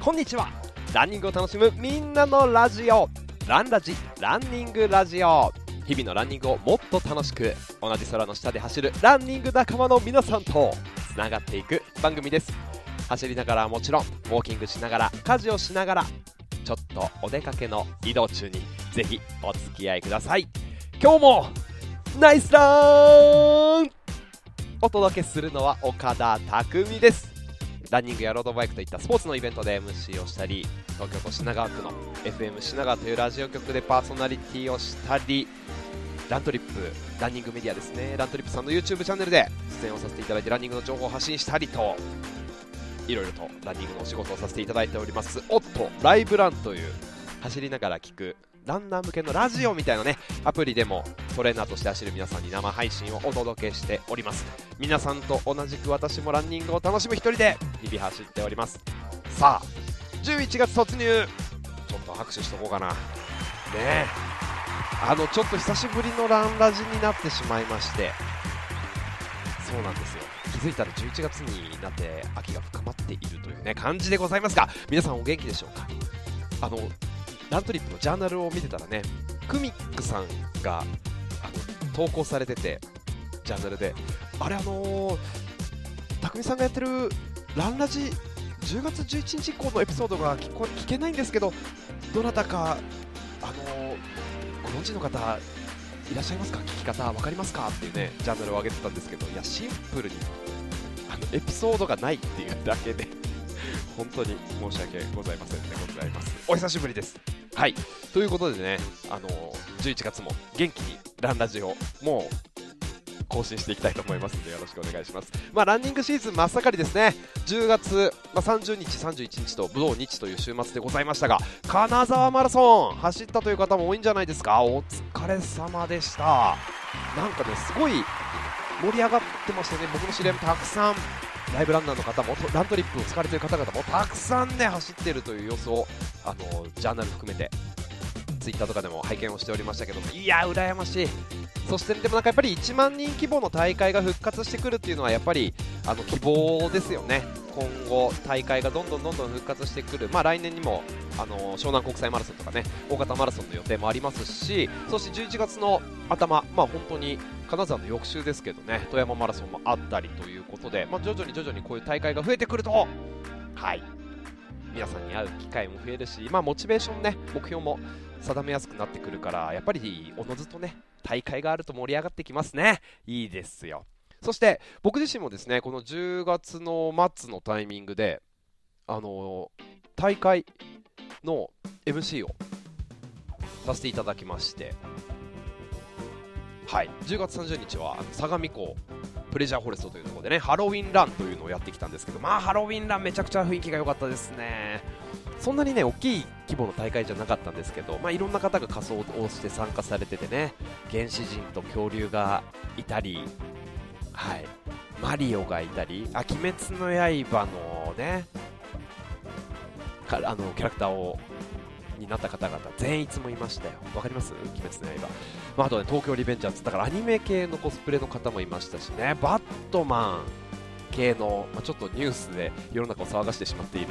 こんにちは。ランニングを楽しむみんなのラジオ。ランラジランニングラジオ。日々のランニングをもっと楽しく同じ空の下で走るランニング仲間の皆さんとつながっていく番組です。走りながらはもちろんウォーキングしながら家事をしながらちょっとお出かけの移動中にぜひお付き合いください。今日もナイスラン！お届けするのは岡田匠です。ランニングやロードバイクといったスポーツのイベントで MC をしたり東京都品川区の FM 品川というラジオ局でパーソナリティをしたりラントリップランニングメディアですね。ラントリップさんの YouTube チャンネルで出演をさせていただいてランニングの情報を発信したりといろいろとランニングのお仕事をさせていただいております。おっとライブランという走りながら聞くランナー向けのラジオみたいなねアプリでもトレーナーとして走る皆さんに生配信をお届けしております。皆さんと同じく私もランニングを楽しむ一人で日々走っております。さあ11月突入。ちょっと拍手しとこうかな。ねえ。あのちょっと久しぶりのランラジになってしまいまして。そうなんですよ。気づいたら11月になって秋が深まっているというね感じでございますが皆さんお元気でしょうか？あのラントリップのジャーナルを見てたらねクミックさんがあの投稿されててジャーナルで。あれあのー、匠さんがやってるランラジ10月11日以降のエピソードが聞こ聞けないんですけどどなたかあのー、ご存知の方いらっしゃいますか？聞き方分かりますか？っていうねジャーナルを上げてたんですけどいやシンプルにあのエピソードがないっていうだけで本当に申し訳ございませんでございます。お久しぶりです。はい。ということでねあの11月も元気にランラジオもう更新していきたいと思いますのでよろしくお願いします。まあランニングシーズン真っ盛りですね。10月、まあ、30日31日と武道日という週末でございましたが金沢マラソン走ったという方も多いんじゃないですか。お疲れ様でした。なんかねすごい盛り上がってましたね。僕の知り合いもたくさんライブランナーの方もラントリップを使われている方々もたくさんね走っているという様子をあのジャーナル含めてツイッターとかでも拝見をしておりましたけどもいや羨ましい。そしてでもなんかやっぱり1万人規模の大会が復活してくるっていうのはやっぱりあの希望ですよね。今後大会がどんどんどんどん復活してくる。まあ来年にもあの湘南国際マラソンとかね大型マラソンの予定もありますしそして11月の頭まあ本当に金沢の翌週ですけどね富山マラソンもあったりということで、まあ、徐々に徐々にこういう大会が増えてくるとはい。皆さんに会う機会も増えるし、まあ、モチベーションね目標も定めやすくなってくるからやっぱりおのずとね大会があると盛り上がってきますね。いいですよ。そして僕自身もですねこの10月の末のタイミングであの大会の MC をさせていただきましてはい。10月30日は相模湖プレジャーフォレストというところでねハロウィンランというのをやってきたんですけどまあハロウィンランめちゃくちゃ雰囲気が良かったですね。そんなにね大きい規模の大会じゃなかったんですけど、まあ、いろんな方が仮装をして参加されててね原始人と恐竜がいたり、はい、マリオがいたりあ鬼滅の刃のねかあのキャラクターをになった方々全員もいましたよ。わかります？鬼滅の刃、まあ、あとね東京リベンジャーズだからアニメ系のコスプレの方もいましたしね。バットマン系の、まあ、ちょっとニュースで世の中を騒がしてしまっている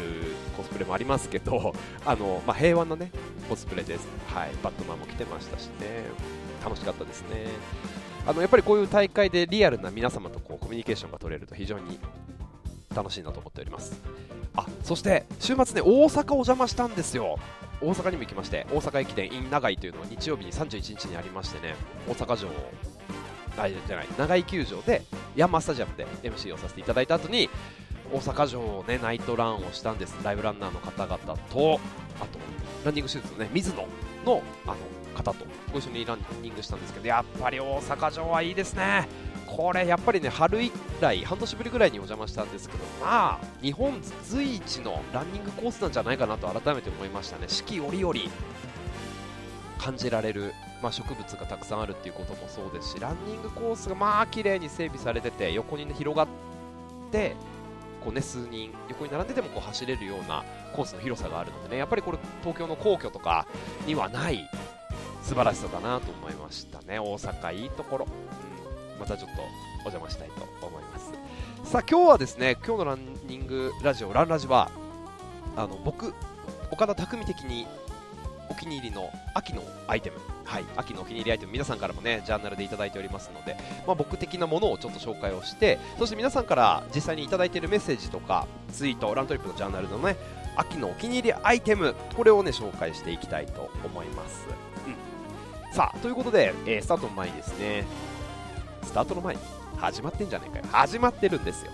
コスプレもありますけど あの、まあ、平和な、ね、コスプレです、はい、バットマンも来てましたしね。楽しかったですね。あのやっぱりこういう大会でリアルな皆様とこうコミュニケーションが取れると非常に楽しいなと思っております。あそして週末ね大阪お邪魔したんですよ。大阪にも行きまして大阪駅伝 in 長井というのは日曜日に31日にありましてね大阪城あじゃない長井球場でヤンマースタジアムで MC をさせていただいた後に大阪城をねナイトランをしたんです。ライブランナーの方々とあとランニングシューズのね水野のあの方と。ご一緒にランニングしたんですけどやっぱり大阪城はいいですね。これやっぱりね春以来半年ぶりぐらいにお邪魔したんですけどまあ日本随一のランニングコースなんじゃないかなと改めて思いましたね。四季折々感じられるまあ、植物がたくさんあるっていうこともそうですしランニングコースがまあ綺麗に整備されてて横に、ね、広がってこう、ね、数人横に並んでてもこう走れるようなコースの広さがあるのでねやっぱりこれ東京の皇居とかにはない素晴らしさだなと思いましたね。大阪いいところ、うん、またちょっとお邪魔したいと思います。さあ今日はですね今日のランニングラジオランラジはあの僕岡田匠的にお気に入りの秋のアイテム、はい、秋のお気に入りアイテム、皆さんからもね、ジャーナルでいただいておりますので、まあ、僕的なものをちょっと紹介をして、そして皆さんから実際にいただいているメッセージとか、ツイート、ラントリップのジャーナルのね、秋のお気に入りアイテム、これをね、紹介していきたいと思います。うん、さあ、ということで、えー、スタートの前にですね、スタートの前に始まってんじゃないかよ。始まってるんですよ。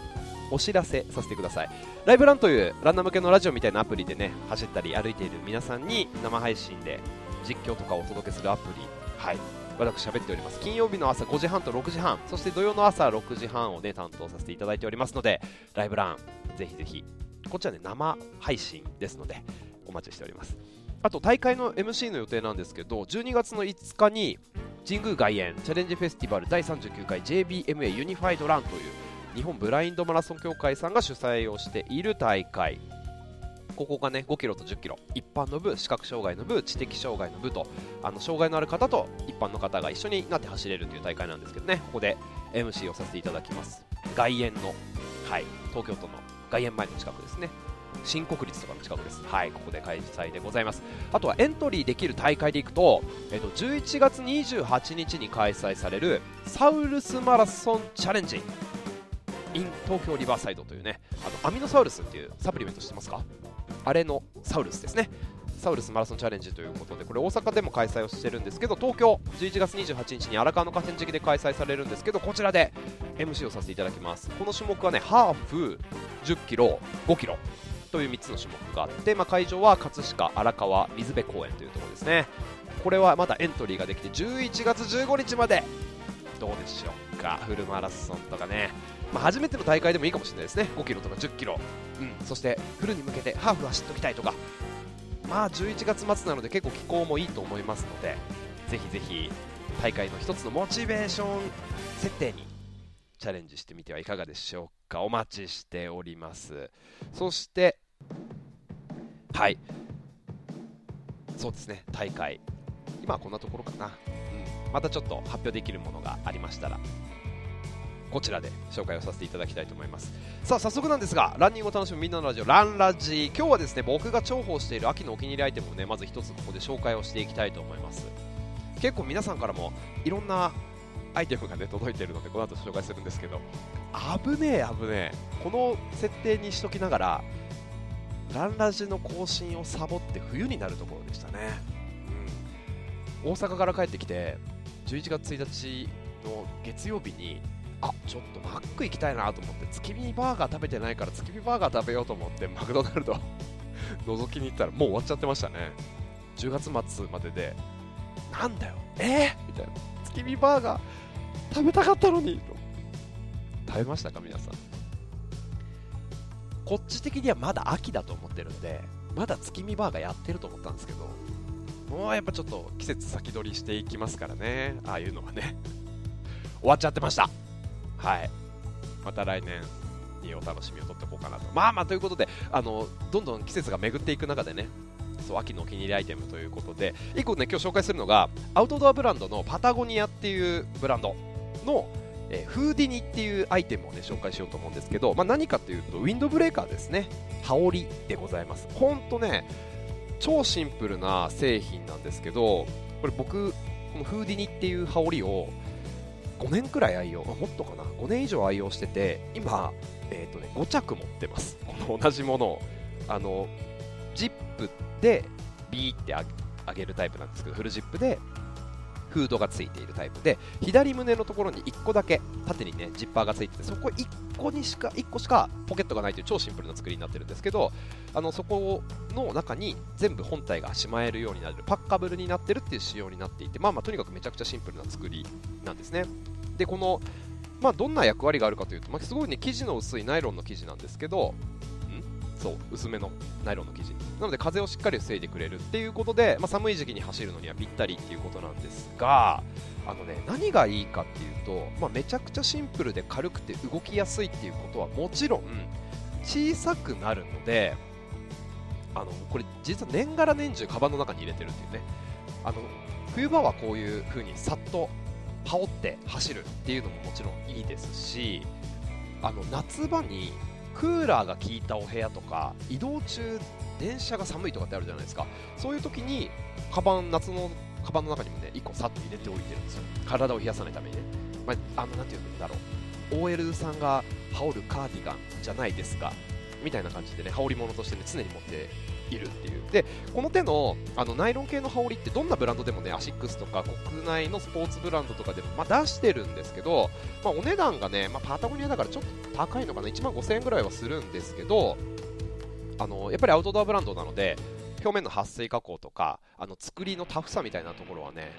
お知らせさせてください。ライブランというランナー向けのラジオみたいなアプリでね走ったり歩いている皆さんに生配信で実況とかをお届けするアプリ。はい。私喋っております。金曜日の朝5時半と6時半。そして土曜の朝6時半をね担当させていただいておりますのでライブランぜひぜひ。こっちはね生配信ですのでお待ちしております。あと大会の MC の予定なんですけど12月の5日に神宮外苑チャレンジフェスティバル第39回 JBMA ユニファイドランという日本ブラインドマラソン協会さんが主催をしている大会。ここがね5キロと10キロ。一般の部視覚障害の部知的障害の部とあの障害のある方と一般の方が一緒になって走れるという大会なんですけどね。ここで MC をさせていただきます。外苑の、はい、東京都の外苑前の近くですね。新国立とかの近くです。はい、ここで開催でございます。あとはエントリーできる大会でいくと、えっと、11月28日に開催されるサウルスマラソンチャレンジ。in 東京リバーサイドというねあのアミノサウルスっていうサプリメント知ってますか？あれのサウルスですねサウルスマラソンチャレンジということでこれ大阪でも開催をしてるんですけど東京11月28日に荒川の河川敷で開催されるんですけどこちらで MC をさせていただきますこの種目はねハーフ10キロ5キロという3つの種目があって、まあ、会場は葛飾荒川水辺公園というところですね。これはまだエントリーができて11月15日までどうでしょうか。フルマラソンとかね。まあ、初めての大会でもいいかもしれないですね。5キロとか10キロ、うん、そしてフルに向けてハーフ走っておきたいとか。まあ11月末なので結構気候もいいと思いますのでぜひぜひ大会の一つのモチベーション設定にチャレンジしてみてはいかがでしょうか。お待ちしております。そしてはい。そうですね大会。今はこんなところかな、うん、またちょっと発表できるものがありましたらこちらで紹介をさせていただきたいと思います。さあ早速なんですがランニングを楽しむみんなのラジオランラジ。今日はですね僕が重宝している秋のお気に入りアイテムをねまず一つここで紹介をしていきたいと思います。結構皆さんからもいろんなアイテムがね届いているのでこの後紹介するんですけど危ねえ危ねえ。この設定にしときながらランラジの更新をサボって冬になるところでしたね、うん、大阪から帰ってきて11月1日の月曜日にあちょっとマック行きたいなと思って月見バーガー食べてないから月見バーガー食べようと思ってマクドナルド 覗きに行ったらもう終わっちゃってましたね。10月末まででなんだよえー、みたいな。月見バーガー食べたかったのにと。食べましたか皆さん？こっち的にはまだ秋だと思ってるんでまだ月見バーガーやってると思ったんですけどもうやっぱちょっと季節先取りしていきますからね。ああいうのはね。終わっちゃってました。はい。また来年にお楽しみを取っておこうかなと。まあまあということであのどんどん季節が巡っていく中でねそう秋のお気に入りアイテムということで1個ね今日紹介するのがアウトドアブランドのパタゴニアっていうブランドのえー、フーディニっていうアイテムをね紹介しようと思うんですけど、まあ、何かというとウィンドブレーカーですね。羽織でございます。ほんとね超シンプルな製品なんですけどこれ僕このフーディニっていう羽織を5年くらい愛用、もっとかな、5年以上愛用してて、今、えーとね、5着持ってます、この同じものを。あのジップでビーって上げるタイプなんですけど、フルジップでフードがついているタイプで、左胸のところに1個だけ縦にねジッパーがついてて、そこ1個にしか1個しかポケットがないという超シンプルな作りになってるんですけど、あのそこの中に全部本体がしまえるようになるパッカブルになってるっていう仕様になっていて、まあまあとにかくめちゃくちゃシンプルな作りなんですね。でこのまあ、どんな役割があるかというと、まあ、すごいね生地の薄いナイロンの生地なんですけど、そう薄めのナイロンの生地なので風をしっかり防いでくれるっていうことで、まあ、寒い時期に走るのにはぴったりっていうことなんですがあのね何がいいかっていうと、まあ、めちゃくちゃシンプルで軽くて動きやすいっていうことはもちろん小さくなるのであのこれ実は年がら年中カバンの中に入れてるっていうね。あの冬場はこういう風にさっと羽織って走るっていうのももちろんいいですしあの夏場にクーラーが効いたお部屋とか移動中電車が寒いとかってあるじゃないですか。そういう時にカバン夏のカバンの中にもね1個さっと入れておいてるんですよ。体を冷やさないためにね、まあ、あのなんて言うんだろう。OL さんが羽織るカーディガンじゃないですか。みたいな感じでね羽織物としてね常に持っているっていう。でこの手のあのナイロン系の羽織ってどんなブランドでもねアシックスとか国内のスポーツブランドとかでも、まあ、出してるんですけど、まあ、お値段がね、まあ、パタゴニアだからちょっと高いのかな？1万5000円ぐらいはするんですけどあのやっぱりアウトドアブランドなので表面の撥水加工とかあの作りのタフさみたいなところはね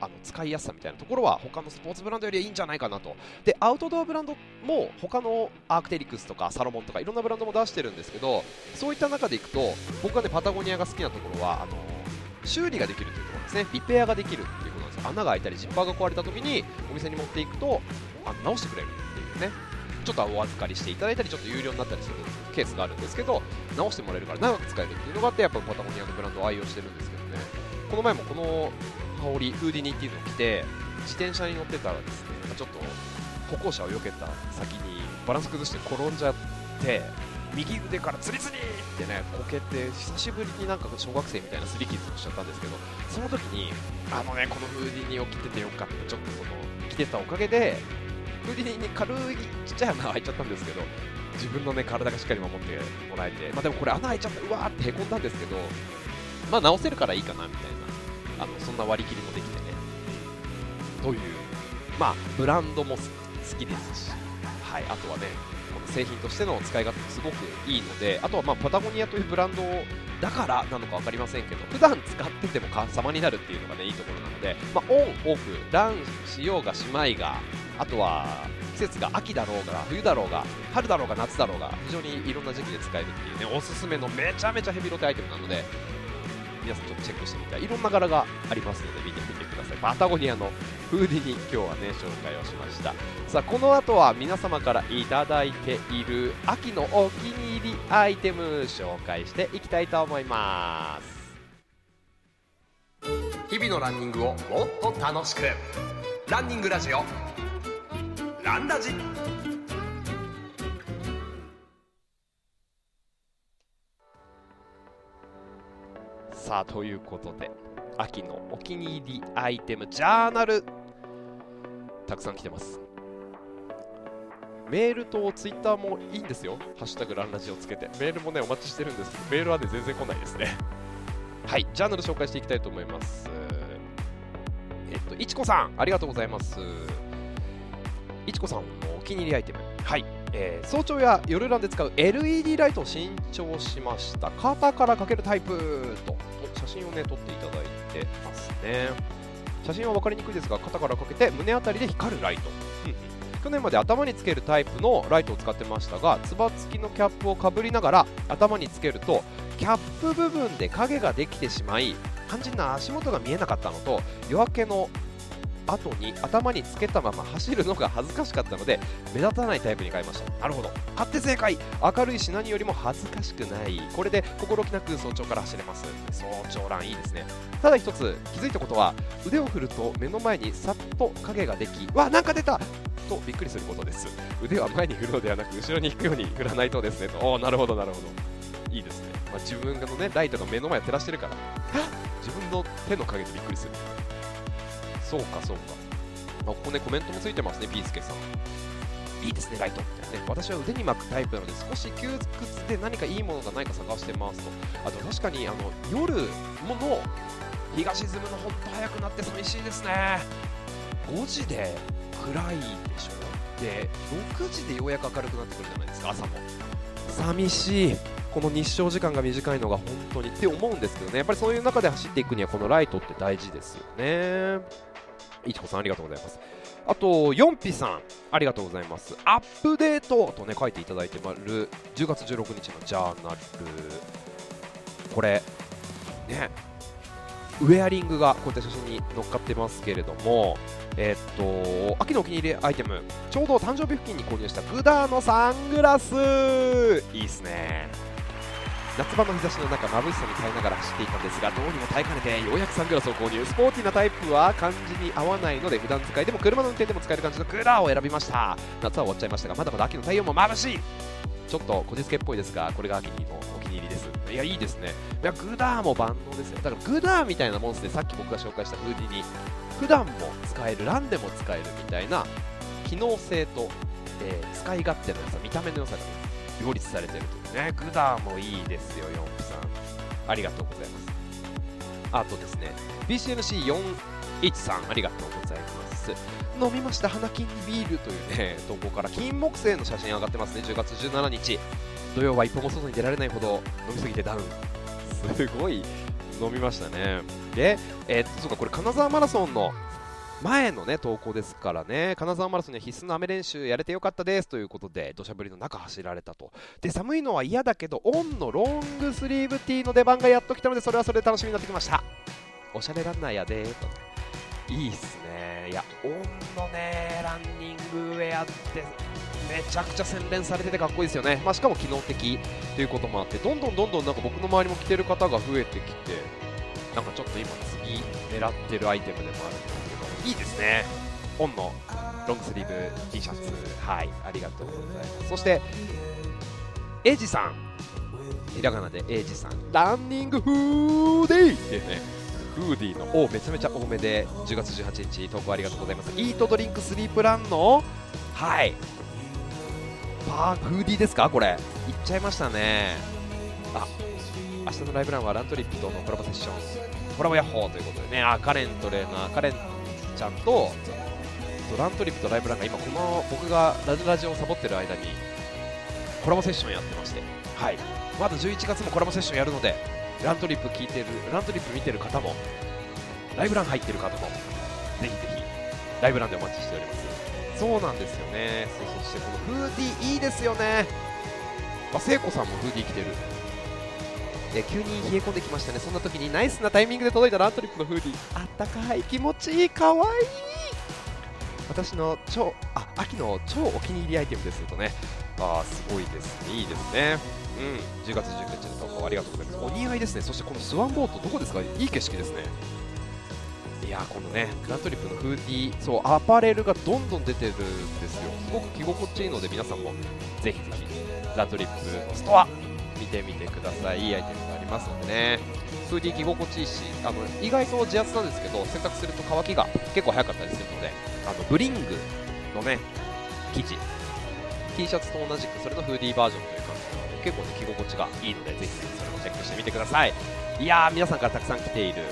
あの使いやすさみたいなところは他のスポーツブランドよりはいいんじゃないかなと。でアウトドアブランドも他のアークテリクスとかサロモンとかいろんなブランドも出してるんですけどそういった中でいくと僕がねパタゴニアが好きなところはあの修理ができるというところですね。リペアができるっていうことなんです穴が開いたりジッパーが壊れた時にお店に持っていくとあの直してくれるっていうね。ちょっとお預かりしていただいたりちょっと有料になったりするケースがあるんですけど直してもらえるから長く使えるっていうのがあってやっぱパタゴニアのブランドを愛用してるんですけどね。この前もこの羽織フーディニーっていうのを着て自転車に乗ってたらですねちょっと歩行者を避けた先にバランス崩して転んじゃって右腕からツリツリってねこけて久しぶりになんか小学生みたいなすり傷をしちゃったんですけどその時にあのねこのフーディニーを着ててよかったちょっとその着てたおかげでフーディニに軽いちっちゃい穴開いちゃったんですけど自分のね体がしっかり守ってもらえて、まあ、でもこれ穴開いちゃってうわーってへこんだんですけどまあ直せるからいいかなみたいな。あのそんな割り切りもできてね。というまあブランドも好きですし。はいあとはねこの製品としての使い勝手もすごくいいのであとはまあパタゴニアというブランドだからなのか分かりませんけど普段使ってても様になるっていうのがねいいところなので、まあ、オンオフランしようがしまいがあとは季節が秋だろうが冬だろうが春だろうが夏だろうが非常にいろんな時期で使えるっていうねおすすめのめちゃめちゃヘビロテアイテムなので皆さんちょっとチェックしてみたいいろんな柄がありますので見てみてください。パタゴニアのフーディに今日はね紹介をしました。さあこの後は皆様からいただいている秋のお気に入りアイテム紹介していきたいと思います。日々のランニングをもっと楽しく。ランニングラジオ。ランラジ。さあということで秋のお気に入りアイテムジャーナルたくさん来てます。メールとツイッターもいいんですよ「ハッシュタグランラジ」をつけて。メールもねお待ちしてるんですけどメールはね全然来ないですね。はいジャーナル紹介していきたいと思います。えっといちこさんありがとうございます。いちこさんのお気に入りアイテム。はいえー、早朝や夜ランで使う LED ライトを新調しました。肩からかけるタイプと。真をね撮っていただいてますね。写真は分かりにくいですが肩からかけて胸あたりで光るライト、去年まで頭につけるタイプのライトを使ってましたがつば付きのキャップをかぶりながら頭につけるとキャップ部分で影ができてしまい肝心な足元が見えなかったのと夜明けの後に頭につけたまま走るのが恥ずかしかったので目立たないタイプに変えました。なるほど。買って正解。明るいし何よりも恥ずかしくない。これで心置きなく早朝から走れます。早朝ランいいですね。ただ一つ気づいたことは腕を振ると目の前にさっと影ができわなんか出た！とびっくりすることです。腕は前に振るのではなく後ろに引くように振らないとですね。おおなるほどなるほど。いいですね、まあ、自分のねライトが目の前を照らしてるから。自分の手の影でびっくりするそうかそうか、まあ、ここねコメントもついてますねピースケさん。いいですねライト。みたいなね私は腕に巻くタイプなので少し窮屈で何かいいものがないか探してますと。あと確かにあの夜もの日が沈むのほんと早くなって寂しいですね。5時で暗いでしょ？で6時でようやく明るくなってくるじゃないですか朝も。寂しい。この日照時間が短いのが本当に。って思うんですけどね。やっぱりそういう中で走っていくにはこのライトって大事ですよねいちこさんありがとうございますあと、ヨンピさん、ありがとうございます。アップデートとね、書いていただいてる10月16日のジャーナル。これ、ね、ウェアリングがこういった写真に乗っかってますけれども、えー、っと、秋のお気に入りアイテム、ちょうど誕生日付近に購入したグダーのサングラスいいっすね。夏場の日差しの中眩しさに耐えながら走っていたんですがどうにも耐えかねてようやくサングラスを購入スポーティーなタイプは感じに合わないので普段使いでも車の運転でも使える感じのクーラーを選びました夏は終わっちゃいましたがまだまだ秋の太陽も眩しいちょっとこじつけっぽいですがこれが秋にのお気に入りですいやいいですねいやグダーも万能ですよだからグダーみたいなもんでさっき僕が紹介したフーディに普段も使えるランでも使えるみたいな機能性と、えー、使い勝手の良さ見た目の良さが両立されてるというねグダーもいいですよヨンプさん。ありがとうございますあとですね BCNC41 さんありがとうございます。飲みました花金ビールというね 投稿から金木犀の写真上がってますね。10月17日。土曜は一歩も外に出られないほど飲みすぎてダウン。すごい飲みましたね。でえー、っとそうかこれ金沢マラソンの前のね投稿ですからね。金沢マラソンには必須の雨練習やれてよかったですということで土砂降りの中走られたと。で寒いのは嫌だけどオンのロングスリーブティーの出番がやっと来たのでそれはそれで楽しみになってきました。おしゃれランナーやでーと。ねいいっすね。いやオンのねランニングウェアってめちゃくちゃ洗練されててかっこいいですよね、まあ、しかも機能的ということもあってどんどんどんどんなんか僕の周りも着てる方が増えてきてなんかちょっと今次狙ってるアイテムでもあるんで。いいですね。オンのロングスリーブ T シャツ。はい。ありがとうございます。そしてエイジさん。ひらがなでエイジさん。ランニングフーディーってね。フーディーのおめちゃめちゃ多めで10月18日。投稿ありがとうございます。イートドリンクスリープランのはい。パーフーディーですか？これ。いっちゃいましたね。あ明日のライブランはラントリップとのコラボセッション。コラボヤッホーということでね。あカレントレーナーカレンちゃんとラントリップとライブランが今この僕がラジラジオをサボってる間にコラボセッションやってまして。はい。まだ11月もコラボセッションやるのでラントリップ聞いてるラントリップ見てる方もライブラン入ってる方もぜひぜひライブランでお待ちしております。そうなんですよね。そしてこのフーディーいいですよね。あ聖子さんもフーディー着てるで急に冷え込んできましたね。そんな時にナイスなタイミングで届いたラントリップのフーディー。あったかい。気持ちいい。かわいい。私の超あ秋の超お気に入りアイテムですとね。あすごいですね。いいですね。うん。10月19日の投稿ありがとうございます。お似合いですね。そしてこのスワンボートどこですか？いい景色ですね。いやこのねラントリップのフーディーそうアパレルがどんどん出てるんですよ。すごく着心地いいので皆さんもぜひぜひラントリップストア見てみてください。いいアイテムがありますのでね。フーディー着心地いいしあの意外と地厚なんですけど洗濯すると乾きが結構早かったりするのであのブリングのね生地。T シャツと同じくそれのフーディーバージョンという感じなので結構ね着心地がいいのでぜひそれもチェックしてみてください。いやー皆さんからたくさん来ている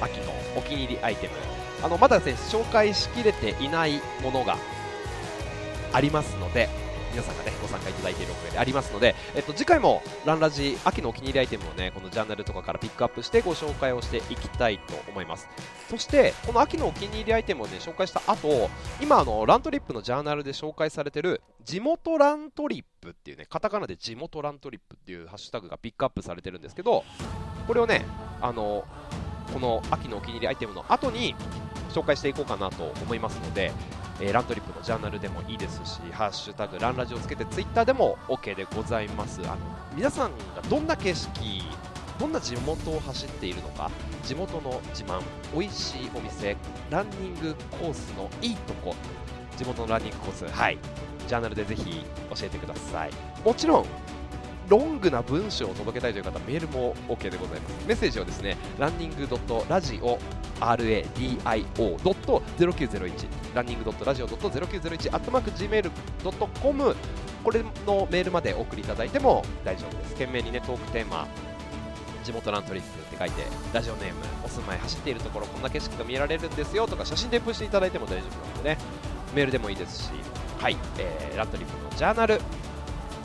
秋のお気に入りアイテム。あのまだですね紹介しきれていないものがありますので皆さんがねご参加いただいているおかげでありますので、えっと、次回もランラジ秋のお気に入りアイテムをねこのジャーナルとかからピックアップしてご紹介をしていきたいと思います。そしてこの秋のお気に入りアイテムをね紹介した後今あのラントリップのジャーナルで紹介されてる地元ラントリップっていうねカタカナで地元ラントリップっていうハッシュタグがピックアップされてるんですけどこれをねあのこの秋のお気に入りアイテムの後に紹介していこうかなと思いますので、えー、ラントリップのジャーナルでもいいですし、ハッシュタグランラジをつけてツイッターでも OK でございます。あの皆さんがどんな景色、どんな地元を走っているのか、地元の自慢、美味しいお店、ランニングコースのいいとこ、地元のランニングコース、はい、ジャーナルでぜひ教えてください。もちろんロングな文章を届けたいという方、メールも OK でございます。メッセージはですね、ランニング .radio radio.0901 ランニング .radio.0901 アットマーク gmail.com これのメールまでお送りいただいても大丈夫です。懸命にね、トークテーマ、地元ラントリップって書いて、ラジオネーム、お住まい走っているところ、こんな景色が見られるんですよとか、写真添付していただいても大丈夫なのでね、メールでもいいですし、はい、えー、ラントリップのジャーナル、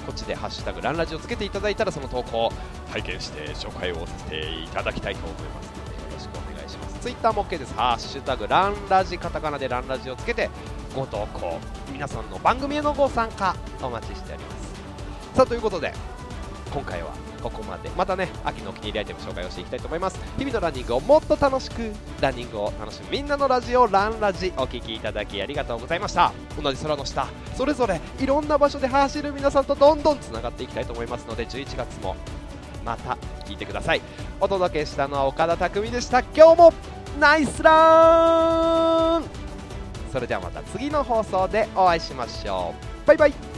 こっちでハッシュタグランラジをつけていただいたらその投稿を拝見して紹介をさせていただきたいと思いますのでよろしくお願いします。ツイッターも OK です。ハッシュタグランラジカタカナでランラジをつけてご投稿。皆さんの番組へのご参加お待ちしております。さあということで今回はここまで。またね秋のお気に入りアイテム紹介をしていきたいと思います。日々のランニングをもっと楽しくランニングを楽しむみんなのラジオランラジお聴きいただきありがとうございました。同じ空の下それぞれいろんな場所で走る皆さんとどんどんつながっていきたいと思いますので11月もまた聞いてください。お届けしたのは岡田匠でした。今日もナイスラン!それではまた次の放送でお会いしましょう。バイバイ!